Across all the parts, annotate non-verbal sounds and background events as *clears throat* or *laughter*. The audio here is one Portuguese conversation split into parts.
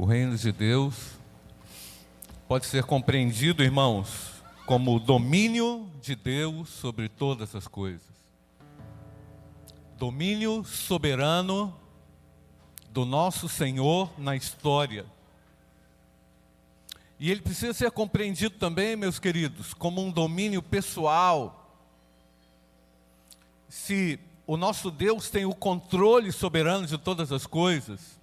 O reino de Deus pode ser compreendido, irmãos, como o domínio de Deus sobre todas as coisas. Domínio soberano do nosso Senhor na história. E ele precisa ser compreendido também, meus queridos, como um domínio pessoal. Se o nosso Deus tem o controle soberano de todas as coisas,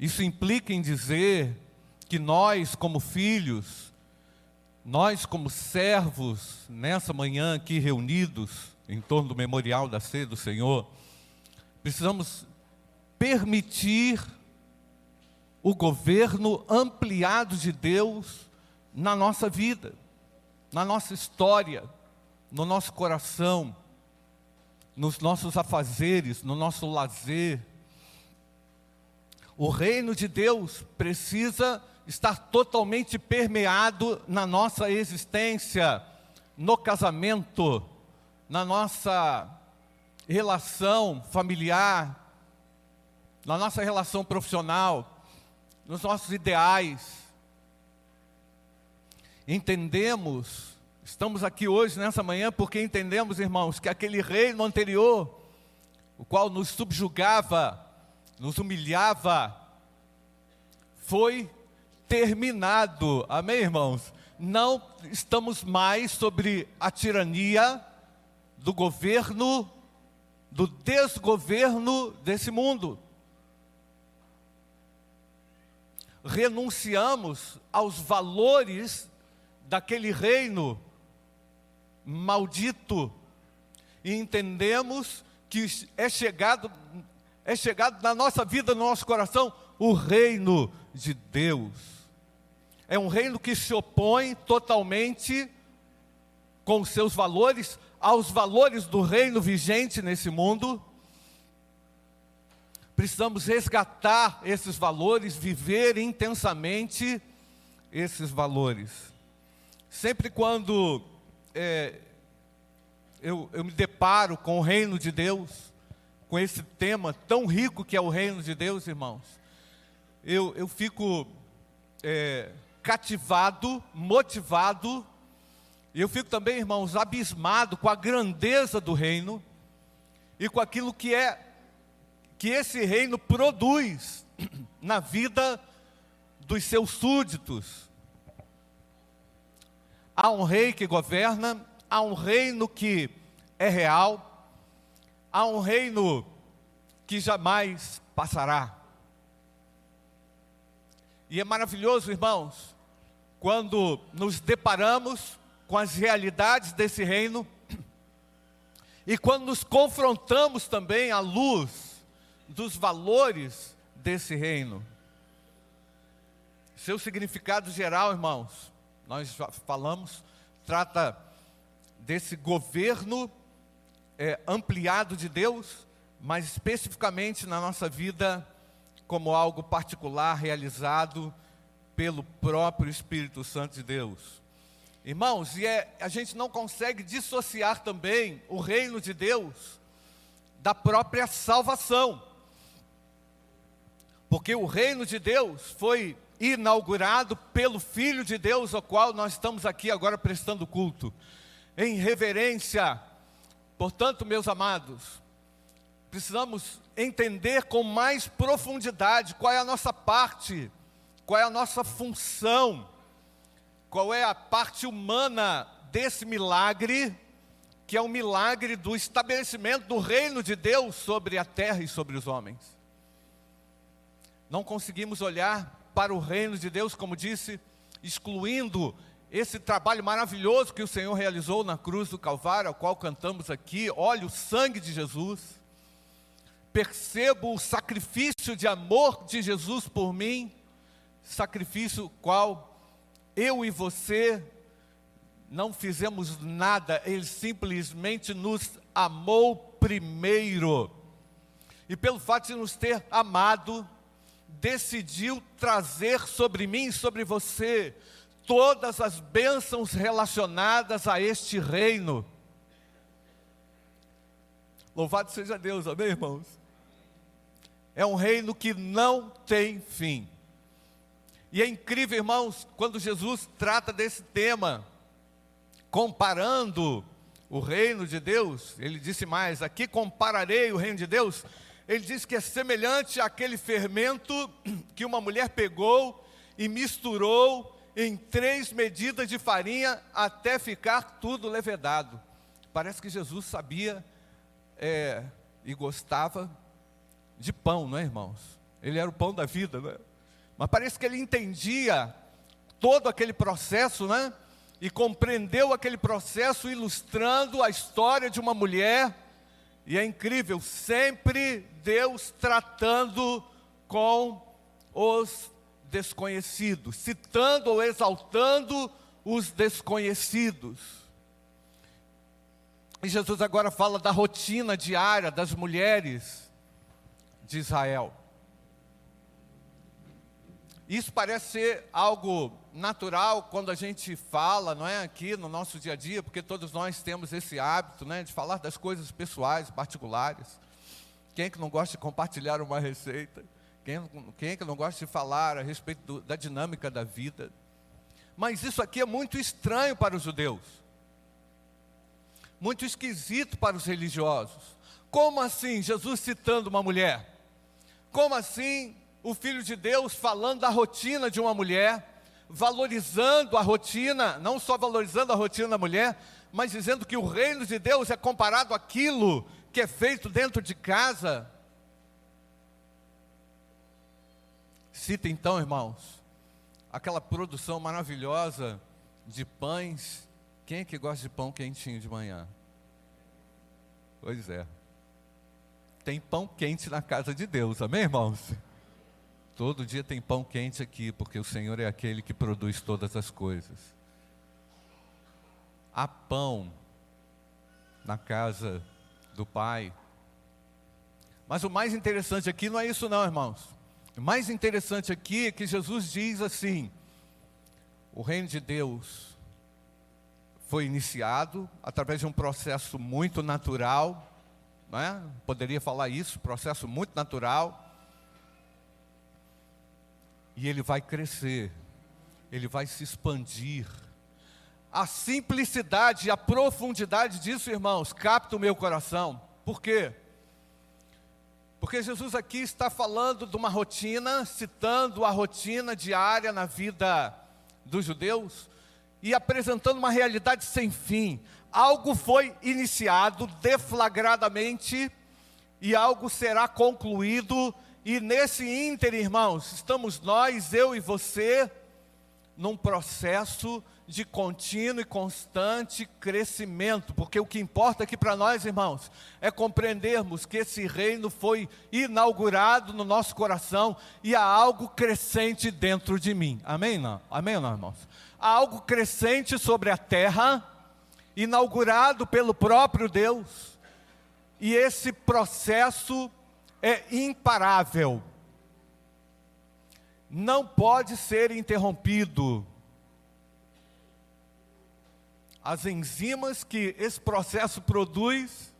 isso implica em dizer que nós, como filhos, nós, como servos, nessa manhã aqui reunidos em torno do memorial da ceia do Senhor, precisamos permitir o governo ampliado de Deus na nossa vida, na nossa história, no nosso coração, nos nossos afazeres, no nosso lazer. O reino de Deus precisa estar totalmente permeado na nossa existência, no casamento, na nossa relação familiar, na nossa relação profissional, nos nossos ideais. Entendemos, estamos aqui hoje, nessa manhã, porque entendemos, irmãos, que aquele reino anterior, o qual nos subjugava, nos humilhava, foi terminado. Amém, irmãos? Não estamos mais sobre a tirania do governo, do desgoverno desse mundo. renunciamos aos valores daquele reino maldito e entendemos que é chegado é chegado na nossa vida, no nosso coração, o reino de Deus. É um reino que se opõe totalmente com seus valores aos valores do reino vigente nesse mundo precisamos resgatar esses valores, viver intensamente esses valores. Sempre quando é, eu, eu me deparo com o reino de Deus, com esse tema tão rico que é o reino de Deus, irmãos, eu, eu fico é, cativado, motivado, e eu fico também, irmãos, abismado com a grandeza do reino e com aquilo que é que esse reino produz *clears throat* na vida dos seus súditos. Há um rei que governa, há um reino que é real, há um reino que jamais passará. E é maravilhoso, irmãos, quando nos deparamos com as realidades desse reino e quando nos confrontamos também à luz dos valores desse reino. Seu significado geral, irmãos, nós já falamos, trata desse governo é, ampliado de Deus, mas especificamente na nossa vida, como algo particular realizado pelo próprio Espírito Santo de Deus. Irmãos, e é, a gente não consegue dissociar também o reino de Deus da própria salvação. Porque o reino de Deus foi inaugurado pelo Filho de Deus, ao qual nós estamos aqui agora prestando culto, em reverência. Portanto, meus amados, precisamos entender com mais profundidade qual é a nossa parte, qual é a nossa função, qual é a parte humana desse milagre, que é o milagre do estabelecimento do reino de Deus sobre a terra e sobre os homens. Não conseguimos olhar para o reino de Deus, como disse, excluindo esse trabalho maravilhoso que o Senhor realizou na cruz do Calvário, ao qual cantamos aqui. Olha o sangue de Jesus. Percebo o sacrifício de amor de Jesus por mim, sacrifício qual eu e você não fizemos nada, ele simplesmente nos amou primeiro. E pelo fato de nos ter amado, decidiu trazer sobre mim e sobre você todas as bênçãos relacionadas a este reino. Louvado seja Deus, amém, irmãos? É um reino que não tem fim. E é incrível, irmãos, quando Jesus trata desse tema, comparando o reino de Deus, ele disse mais: aqui compararei o reino de Deus. Ele diz que é semelhante àquele fermento que uma mulher pegou e misturou em três medidas de farinha até ficar tudo levedado. Parece que Jesus sabia é, e gostava de pão, não é, irmãos? Ele era o pão da vida, não é? Mas parece que ele entendia todo aquele processo, né? E compreendeu aquele processo ilustrando a história de uma mulher. E é incrível, sempre Deus tratando com os desconhecidos, citando ou exaltando os desconhecidos. E Jesus agora fala da rotina diária das mulheres de Israel. Isso parece ser algo natural quando a gente fala, não é, aqui no nosso dia a dia, porque todos nós temos esse hábito, né, de falar das coisas pessoais, particulares. Quem é que não gosta de compartilhar uma receita? Quem, quem é que não gosta de falar a respeito do, da dinâmica da vida? Mas isso aqui é muito estranho para os judeus, muito esquisito para os religiosos. Como assim Jesus citando uma mulher? Como assim o Filho de Deus falando da rotina de uma mulher, valorizando a rotina, não só valorizando a rotina da mulher, mas dizendo que o reino de Deus é comparado àquilo que é feito dentro de casa? Cita então, irmãos, aquela produção maravilhosa de pães. Quem é que gosta de pão quentinho de manhã? Pois é. Tem pão quente na casa de Deus, amém, irmãos? Todo dia tem pão quente aqui, porque o Senhor é aquele que produz todas as coisas. Há pão na casa do Pai. Mas o mais interessante aqui não é isso, não, irmãos. O mais interessante aqui é que Jesus diz assim: o reino de Deus foi iniciado através de um processo muito natural, não é? poderia falar isso, processo muito natural, e ele vai crescer, ele vai se expandir. A simplicidade e a profundidade disso, irmãos, capta o meu coração. Por quê? Porque Jesus aqui está falando de uma rotina, citando a rotina diária na vida dos judeus e apresentando uma realidade sem fim. Algo foi iniciado deflagradamente e algo será concluído, e nesse ínter, irmãos, estamos nós, eu e você, num processo de contínuo e constante crescimento, porque o que importa aqui para nós, irmãos, é compreendermos que esse reino foi inaugurado no nosso coração e há algo crescente dentro de mim. Amém? Não? Amém, não, irmãos? Há algo crescente sobre a terra, inaugurado pelo próprio Deus, e esse processo é imparável. Não pode ser interrompido as enzimas que esse processo produz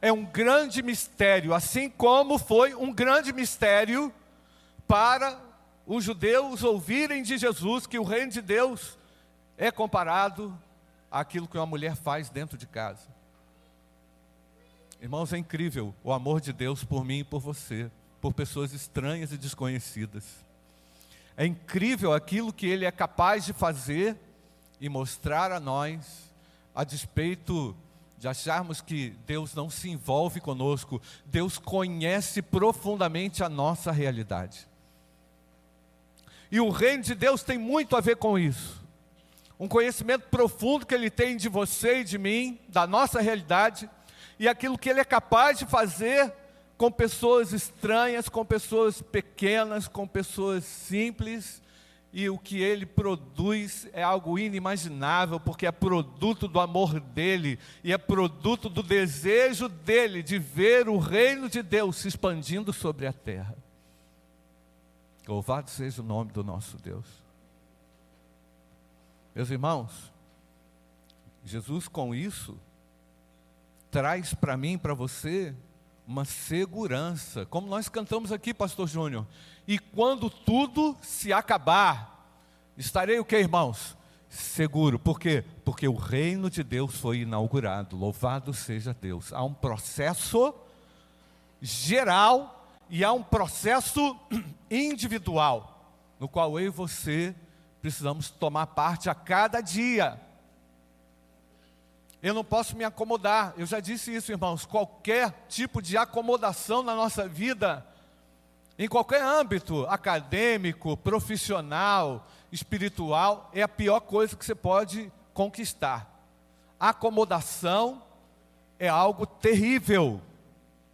é um grande mistério, assim como foi um grande mistério para os judeus ouvirem de Jesus que o reino de Deus é comparado àquilo que uma mulher faz dentro de casa. Irmãos, é incrível o amor de Deus por mim e por você, por pessoas estranhas e desconhecidas. É incrível aquilo que Ele é capaz de fazer e mostrar a nós, a despeito de acharmos que Deus não se envolve conosco, Deus conhece profundamente a nossa realidade. E o reino de Deus tem muito a ver com isso. Um conhecimento profundo que Ele tem de você e de mim, da nossa realidade, e aquilo que Ele é capaz de fazer com pessoas estranhas, com pessoas pequenas, com pessoas simples, e o que ele produz é algo inimaginável, porque é produto do amor dele e é produto do desejo dele de ver o reino de Deus se expandindo sobre a terra. Louvado seja o nome do nosso Deus. Meus irmãos, Jesus com isso traz para mim, para você, uma segurança, como nós cantamos aqui, pastor Júnior. E quando tudo se acabar, estarei o que, irmãos? Seguro. Por quê? Porque o reino de Deus foi inaugurado. Louvado seja Deus. Há um processo geral e há um processo *clears throat* individual, no qual eu e você precisamos tomar parte a cada dia. Eu não posso me acomodar. Eu já disse isso, irmãos. Qualquer tipo de acomodação na nossa vida, em qualquer âmbito, acadêmico, profissional, espiritual, é a pior coisa que você pode conquistar. Acomodação é algo terrível.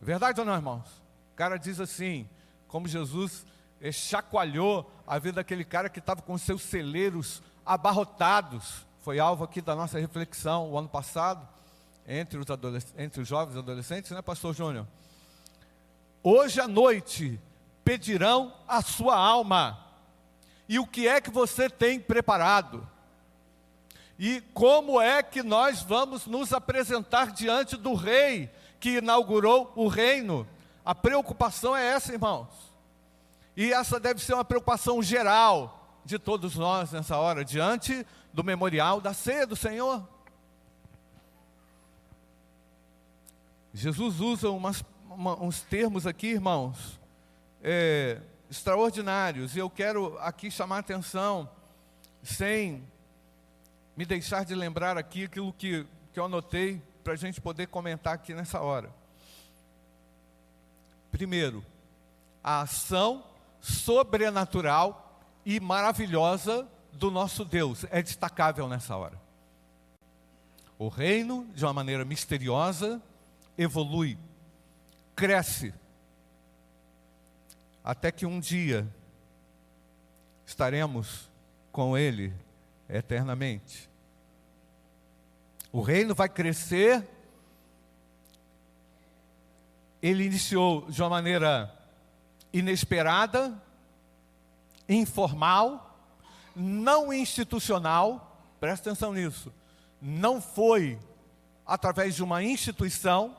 Verdade ou não, irmãos? O cara diz assim, como Jesus chacoalhou a vida daquele cara que estava com seus celeiros abarrotados foi alvo aqui da nossa reflexão o ano passado, entre os, entre os jovens adolescentes, né, Pastor Júnior? Hoje à noite pedirão a sua alma. E o que é que você tem preparado? E como é que nós vamos nos apresentar diante do rei que inaugurou o reino? A preocupação é essa, irmãos. E essa deve ser uma preocupação geral de todos nós nessa hora, diante do memorial da ceia do Senhor. Jesus usa umas, uma, uns termos aqui, irmãos, é, extraordinários, e eu quero aqui chamar atenção, sem me deixar de lembrar aqui aquilo que, que eu anotei, para a gente poder comentar aqui nessa hora. Primeiro, a ação sobrenatural e maravilhosa do nosso Deus é destacável nessa hora. O reino, de uma maneira misteriosa, evolui, cresce, até que um dia estaremos com Ele eternamente. O reino vai crescer. Ele iniciou de uma maneira inesperada, informal, não institucional, presta atenção nisso, não foi através de uma instituição,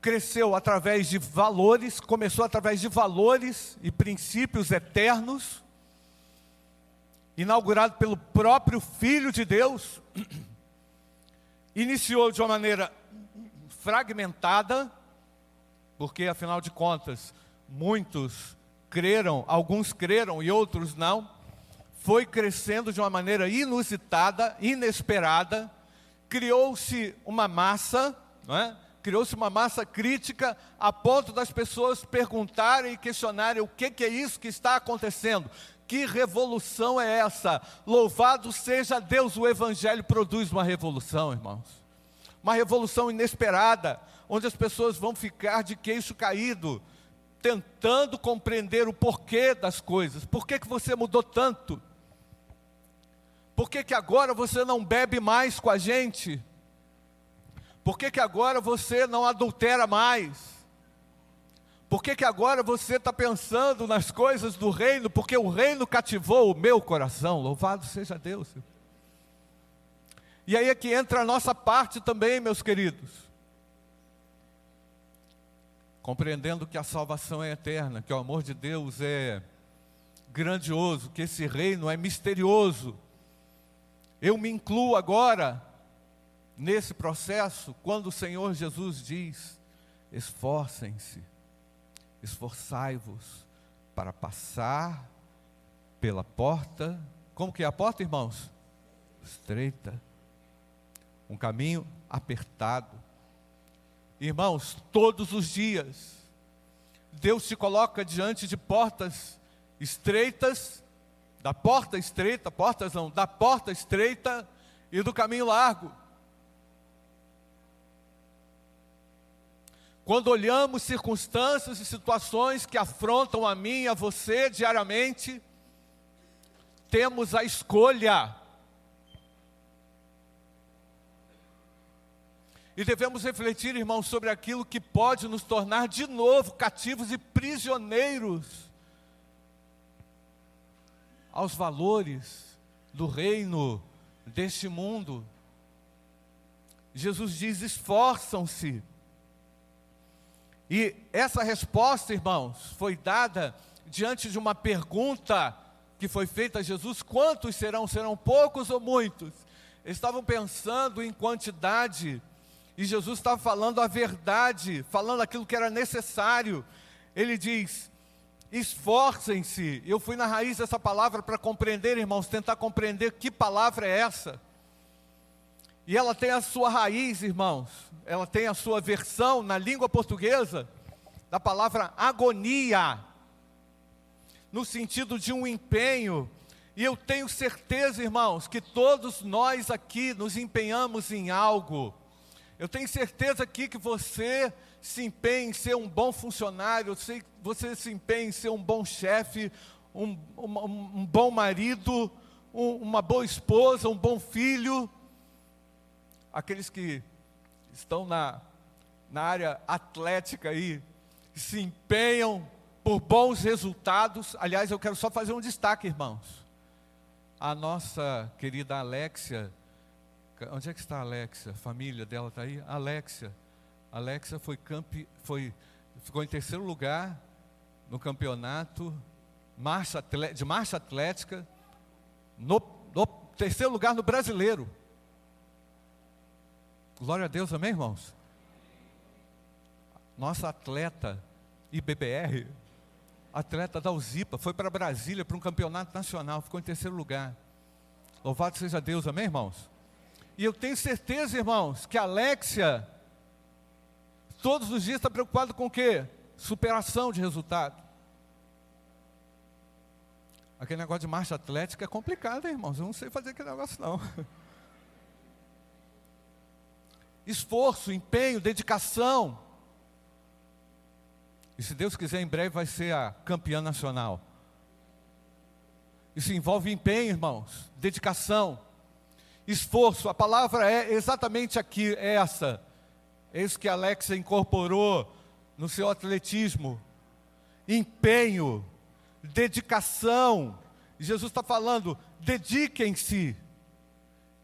cresceu através de valores, começou através de valores e princípios eternos, inaugurado pelo próprio Filho de Deus, *clears throat* iniciou de uma maneira fragmentada, porque afinal de contas, muitos creram, alguns creram e outros não, foi crescendo de uma maneira inusitada, inesperada, criou-se uma massa, é? criou-se uma massa crítica a ponto das pessoas perguntarem e questionarem o que, que é isso que está acontecendo. Que revolução é essa? Louvado seja Deus, o Evangelho produz uma revolução, irmãos. Uma revolução inesperada, onde as pessoas vão ficar de queixo caído, tentando compreender o porquê das coisas. Por que, que você mudou tanto? Por que, que agora você não bebe mais com a gente? Por que, que agora você não adultera mais? Por que, que agora você está pensando nas coisas do reino? Porque o reino cativou o meu coração. Louvado seja Deus. E aí é que entra a nossa parte também, meus queridos compreendendo que a salvação é eterna, que o amor de Deus é grandioso, que esse reino é misterioso. Eu me incluo agora nesse processo quando o Senhor Jesus diz: esforcem-se, esforçai-vos para passar pela porta. Como que é a porta, irmãos? Estreita. Um caminho apertado Irmãos, todos os dias, Deus se coloca diante de portas estreitas, da porta estreita, portas não, da porta estreita e do caminho largo. Quando olhamos circunstâncias e situações que afrontam a mim e a você diariamente, temos a escolha E devemos refletir, irmãos, sobre aquilo que pode nos tornar de novo cativos e prisioneiros aos valores do reino deste mundo. Jesus diz: esforçam-se E essa resposta, irmãos, foi dada diante de uma pergunta que foi feita a Jesus: quantos serão? Serão poucos ou muitos? Eles estavam pensando em quantidade, e Jesus estava falando a verdade, falando aquilo que era necessário. Ele diz: esforcem-se. Eu fui na raiz dessa palavra para compreender, irmãos, tentar compreender que palavra é essa. E ela tem a sua raiz, irmãos, ela tem a sua versão na língua portuguesa da palavra agonia, no sentido de um empenho. E eu tenho certeza, irmãos, que todos nós aqui nos empenhamos em algo. Eu tenho certeza aqui que você se empenha em ser um bom funcionário, você se empenha em ser um bom chefe, um, um, um, bom marido, um, uma boa esposa, um bom filho. Aqueles que estão na, na área atlética aí, se empenham por bons resultados. Aliás, eu quero só fazer um destaque, irmãos. A nossa querida Alexia, onde é que está a Alexia? A família dela está aí? Alexia. Alexia foi, campe, foi ficou em terceiro lugar no campeonato marcha, de marcha atlética, no, no terceiro lugar no brasileiro. Glória a Deus, amém, irmãos? Nossa atleta IBBR, atleta da Uzipa, foi para Brasília para um campeonato nacional, ficou em terceiro lugar. Louvado seja Deus, amém, irmãos? E eu tenho certeza, irmãos, que a Alexia, todos os dias está preocupado com o quê? Superação de resultado. Aquele negócio de marcha atlética é complicado, hein, irmãos. Eu não sei fazer aquele negócio, não. *laughs* esforço, empenho, dedicação. E se Deus quiser, em breve vai ser a campeã nacional. Isso envolve empenho, irmãos, dedicação, esforço. A palavra é exatamente aqui, é essa. É isso que a Alexa incorporou no seu atletismo. Empenho, dedicação. Jesus está falando: dediquem-se,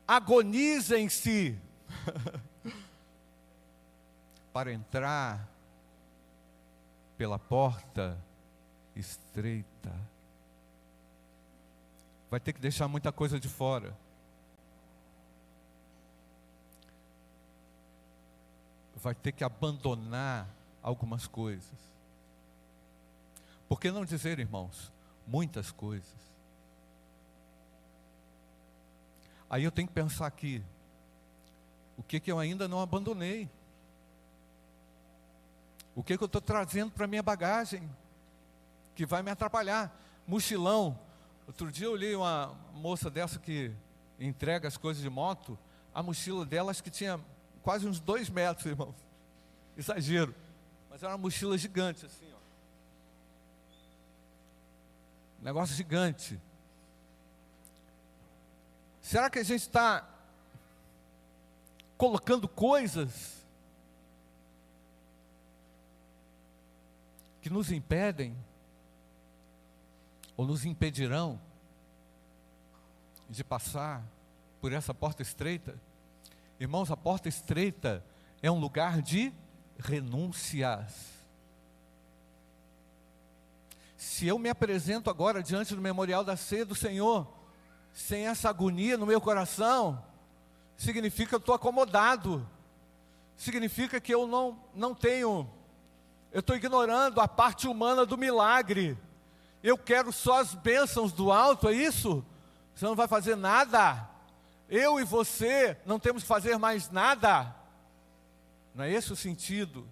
agonizem-se. *laughs* para entrar pela porta estreita. Vai ter que deixar muita coisa de fora. Vai ter que abandonar algumas coisas. Por que não dizer, irmãos, muitas coisas? Aí eu tenho que pensar aqui, o que, que eu ainda não abandonei? O que, que eu estou trazendo para minha bagagem? Que vai me atrapalhar. Mochilão. Outro dia eu li uma moça dessa que entrega as coisas de moto. A mochila dela acho que tinha quase uns dois metros, irmão. Exagero. Mas era uma mochila gigante, assim, ó. Negócio gigante. Será que a gente está colocando coisas que nos impedem ou nos impedirão de passar por essa porta estreita. Irmãos, a porta estreita é um lugar de renúncias. Se eu me apresento agora diante do memorial da ceia do Senhor, sem essa agonia no meu coração, significa que eu estou acomodado, significa que eu não, não tenho eu estou ignorando a parte humana do milagre. Eu quero só as bênçãos do alto, é isso? Você não vai fazer nada. Eu e você não temos que fazer mais nada. Não é esse o sentido.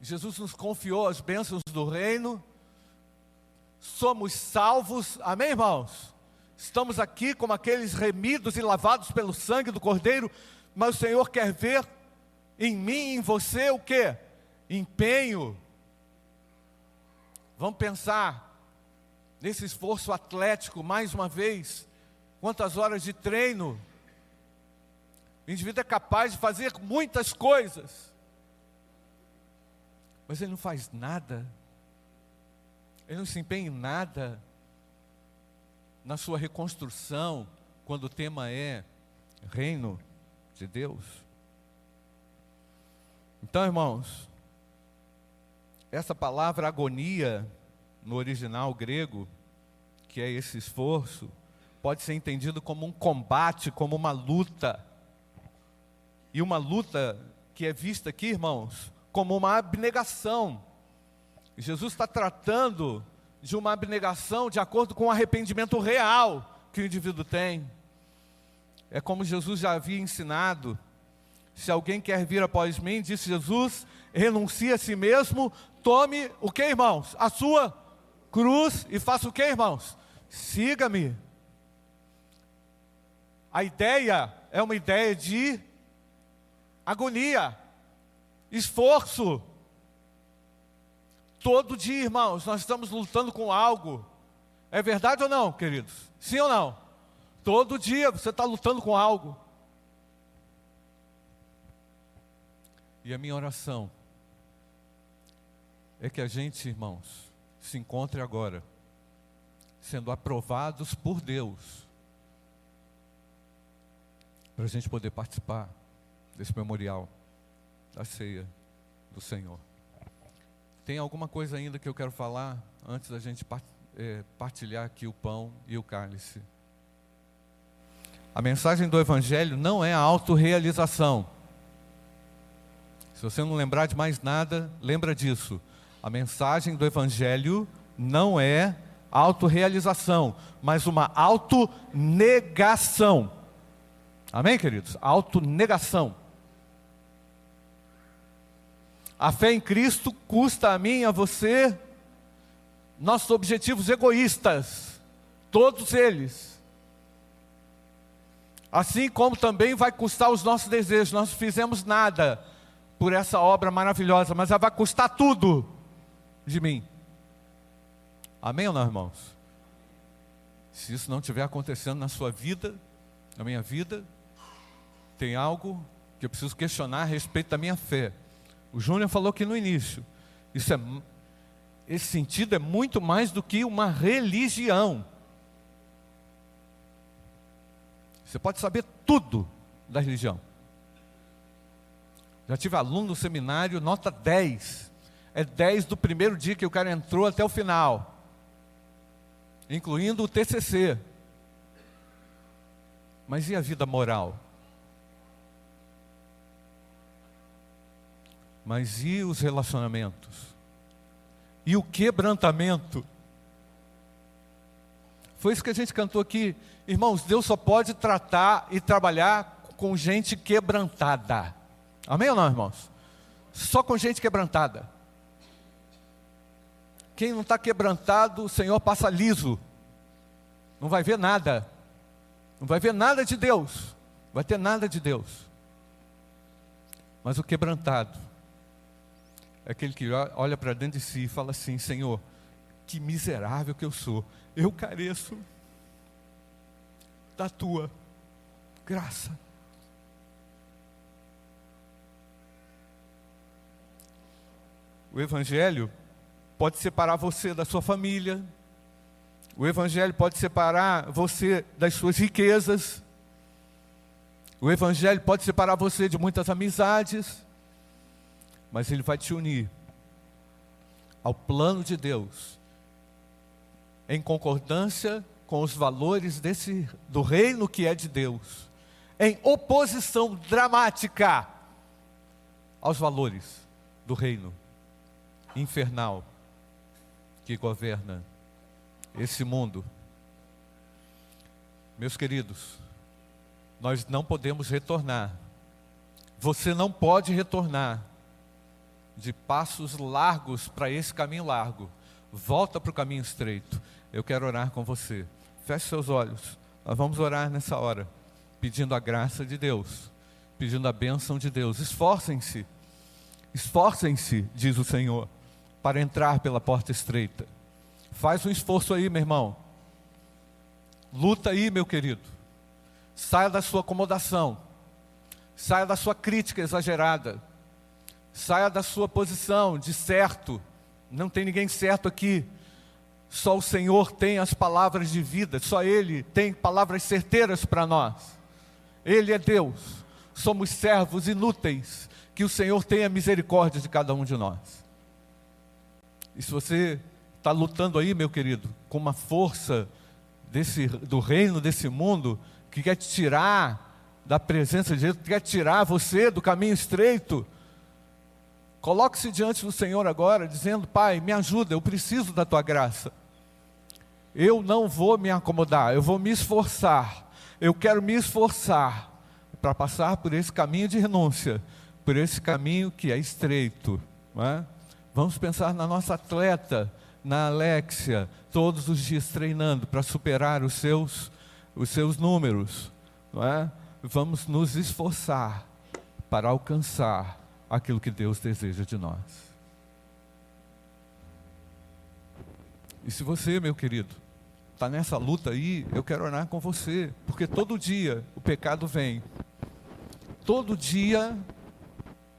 Jesus nos confiou as bênçãos do reino. Somos salvos, amém, irmãos? Estamos aqui como aqueles remidos e lavados pelo sangue do Cordeiro, mas o Senhor quer ver em mim em você o que? empenho. Vamos pensar nesse esforço atlético, mais uma vez. Quantas horas de treino? O indivíduo é capaz de fazer muitas coisas, mas ele não faz nada, ele não se empenha em nada na sua reconstrução, quando o tema é reino de Deus. Então, irmãos, essa palavra agonia, no original grego, que é esse esforço, pode ser entendido como um combate, como uma luta. E uma luta que é vista aqui, irmãos, como uma abnegação. Jesus está tratando de uma abnegação de acordo com o arrependimento real que o indivíduo tem. É como Jesus já havia ensinado. Se alguém quer vir após mim, disse Jesus, renuncie a si mesmo, tome o que, irmãos? A sua cruz e faça o que, irmãos? Siga-me. A ideia é uma ideia de agonia, esforço. Todo dia, irmãos, nós estamos lutando com algo. É verdade ou não, queridos? Sim ou não? Todo dia você está lutando com algo. E a minha oração é que a gente, irmãos, se encontre agora sendo aprovados por Deus, para a gente poder participar desse memorial da ceia do Senhor. Tem alguma coisa ainda que eu quero falar antes da gente é, partilhar aqui o pão e o cálice? A mensagem do Evangelho não é a autorrealização. Se você não lembrar de mais nada, lembra disso. A mensagem do Evangelho não é autorrealização, mas uma autonegação. Amém, queridos? Autonegação. A fé em Cristo custa a mim e a você nossos objetivos egoístas, todos eles. Assim como também vai custar os nossos desejos. Nós não fizemos nada por essa obra maravilhosa, mas ela vai custar tudo de mim. Amém ou não, irmãos? Se isso não estiver acontecendo na sua vida, na minha vida, tem algo que eu preciso questionar a respeito da minha fé. O Júnior falou aqui no início. Isso é, esse sentido é muito mais do que uma religião. Você pode saber tudo da religião. Já tive aluno no seminário, nota 10. É 10 do primeiro dia que o cara entrou até o final. Incluindo o TCC. Mas e a vida moral? Mas e os relacionamentos? E o quebrantamento? Foi isso que a gente cantou aqui. Irmãos, Deus só pode tratar e trabalhar com gente quebrantada. Amém ou não, irmãos? Só com gente quebrantada. Quem não está quebrantado, o Senhor passa liso. Não vai ver nada. Não vai ver nada de Deus. Vai ter nada de Deus. Mas o quebrantado é aquele que olha para dentro de si e fala assim: Senhor, que miserável que eu sou, eu careço da tua graça. O Evangelho pode separar você da sua família, o Evangelho pode separar você das suas riquezas, o Evangelho pode separar você de muitas amizades, mas ele vai te unir ao plano de Deus, em concordância com os valores desse, do reino que é de Deus, em oposição dramática aos valores do reino infernal que governa esse mundo. Meus queridos, nós não podemos retornar. Você não pode retornar de passos largos para esse caminho largo. Volta para o caminho estreito. Eu quero orar com você. Feche seus olhos. Nós vamos orar nessa hora, pedindo a graça de Deus, pedindo a bênção de Deus. Esforcem-se, esforcem-se, diz o Senhor, para entrar pela porta estreita. Faz um esforço aí, meu irmão. Luta aí, meu querido. Saia da sua acomodação. Saia da sua crítica exagerada. Saia da sua posição de certo. Não tem ninguém certo aqui. Só o Senhor tem as palavras de vida, só Ele tem palavras certeiras para nós. Ele é Deus, somos servos inúteis, que o Senhor tenha misericórdia de cada um de nós. E se você está lutando aí, meu querido, com uma força desse, do reino desse mundo que quer tirar da presença de Deus, que quer tirar você do caminho estreito, coloque-se diante do Senhor agora, dizendo: Pai, me ajuda, eu preciso da tua graça. Eu não vou me acomodar, eu vou me esforçar. Eu quero me esforçar para passar por esse caminho de renúncia, por esse caminho que é estreito. É? Vamos pensar na nossa atleta, na Alexia, todos os dias treinando para superar os seus, os seus números. É? Vamos nos esforçar para alcançar aquilo que Deus deseja de nós. E se você, meu querido, está nessa luta aí, eu quero orar com você, porque todo dia o pecado vem. Todo dia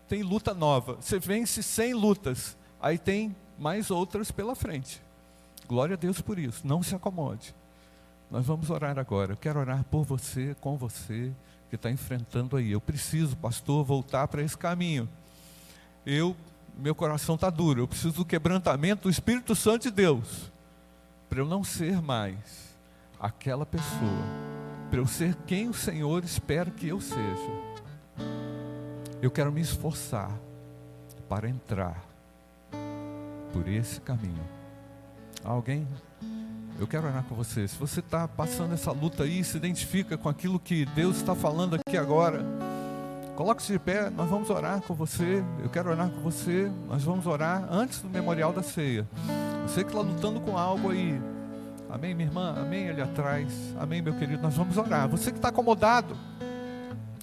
tem luta nova. Você vence sem lutas, aí tem mais outras pela frente. Glória a Deus por isso. Não se acomode. Nós vamos orar agora. Eu quero orar por você, com você, que está enfrentando aí. Eu preciso, pastor, voltar para esse caminho. Eu, meu coração está duro. Eu preciso do quebrantamento do Espírito Santo de Deus. Para eu não ser mais aquela pessoa. Para eu ser quem o Senhor espera que eu seja. Eu quero me esforçar para entrar por esse caminho. Alguém? Eu quero orar com você. Se você está passando essa luta aí, se identifica com aquilo que Deus está falando aqui agora, coloque-se de pé, nós vamos orar com você. Eu quero orar com você. Nós vamos orar antes do memorial da ceia. Você que está lutando com algo aí. Amém, minha irmã? Amém ali atrás. Amém, meu querido. Nós vamos orar. Você que está acomodado.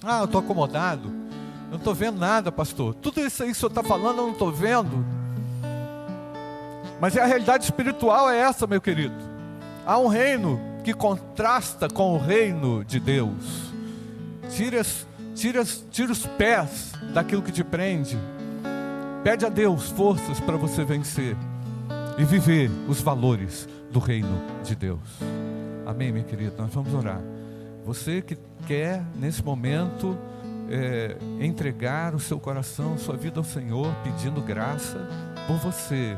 Ah, eu estou acomodado. Eu não estou vendo nada, pastor. Tudo isso aí que o senhor está falando, eu não estou vendo. Mas a realidade espiritual é essa, meu querido. Há um reino que contrasta com o reino de Deus. Tira, tira, tira os pés daquilo que te prende. Pede a Deus forças para você vencer e viver os valores do reino de Deus. Amém, minha querida? Nós vamos orar. Você que quer, nesse momento, é, entregar o seu coração, sua vida ao Senhor, pedindo graça por você